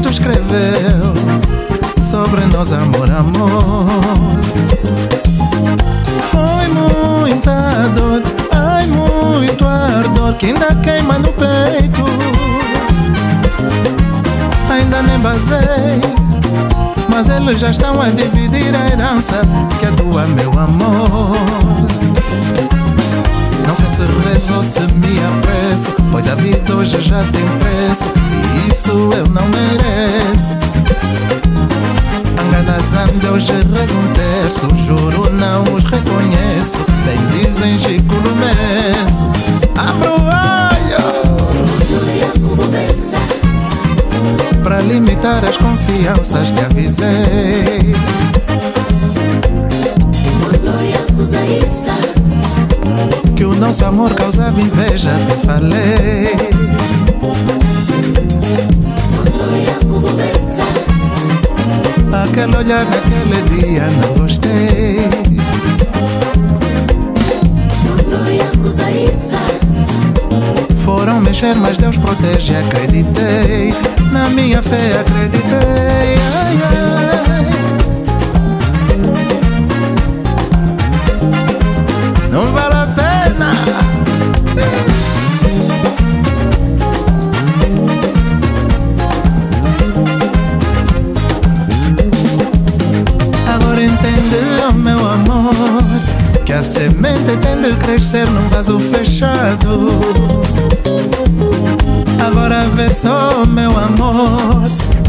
Espírito escreveu sobre nós amor, amor. Foi muita dor, ai muito ardor que ainda queima no peito. Ainda nem basei, mas eles já estão a dividir a herança que é tua, meu amor. Não sei se rezo ou se me apresso Pois a vida hoje já tem isso eu não mereço. Angana Zambia hoje rezo um terço Juro não os reconheço. Bem dizem Chico o olho. Pra limitar as confianças te avisei. Que o nosso amor causava inveja, te falei. Aquele olhar naquele dia não gostei. Foram mexer, mas Deus protege, acreditei. Na minha fé, acreditei. Ai, ai. Semente tem de crescer num vaso fechado. Agora vê só, meu amor,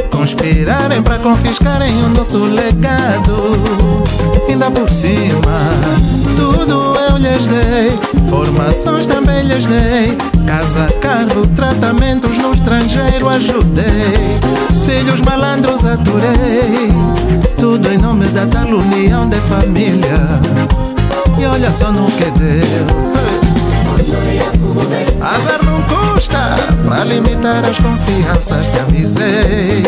conspirarem para confiscarem o nosso legado. Ainda por cima, tudo eu lhes dei, formações também lhes dei. Casa, carro, tratamentos no estrangeiro ajudei. Filhos malandros aturei, tudo em nome da tal união de família. Olha só no que deu. Azar não custa Pra limitar as confianças Te avisei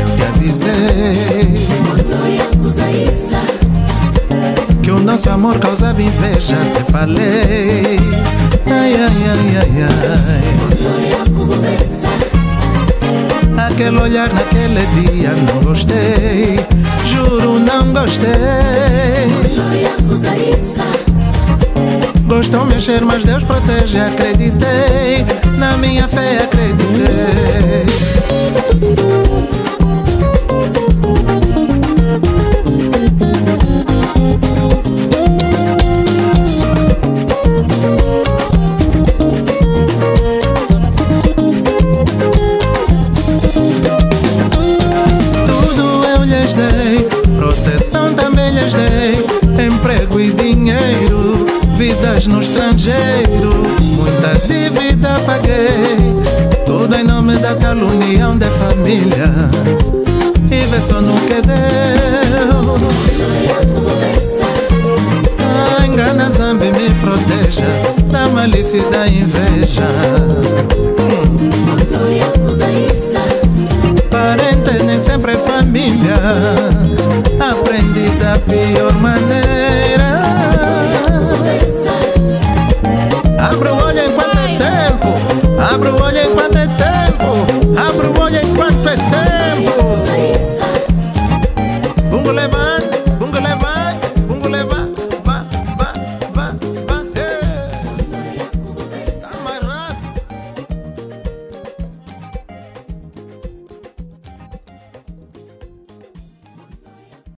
Eu te avisei. Que o nosso amor causava inveja Te falei. Ai, ai, ai, ai, ai. Aquele olhar naquele dia Não gostei Juro não gostei Gostam mexer, mas Deus protege. Acreditei, na minha fé acreditei. Só no que deu. Ah, engana Zambi me proteja da malícia e da inveja. Parente nem sempre é família. Aprendi da pior maneira.